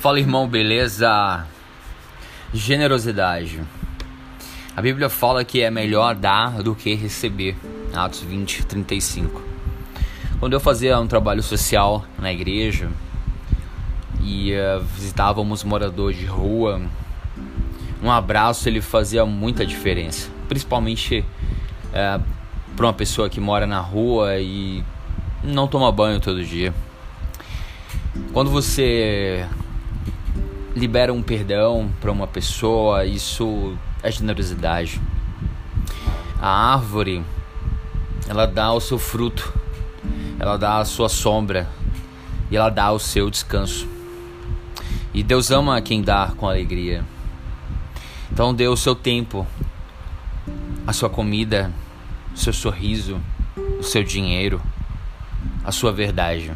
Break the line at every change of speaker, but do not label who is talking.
Fala irmão, beleza? Generosidade. A Bíblia fala que é melhor dar do que receber. Atos 20, 35. Quando eu fazia um trabalho social na igreja e uh, visitávamos moradores de rua, um abraço ele fazia muita diferença, principalmente uh, para uma pessoa que mora na rua e não toma banho todo dia. Quando você libera um perdão para uma pessoa, isso é generosidade. A árvore, ela dá o seu fruto, ela dá a sua sombra e ela dá o seu descanso. E Deus ama quem dá com alegria. Então dê o seu tempo, a sua comida, o seu sorriso, o seu dinheiro, a sua verdade.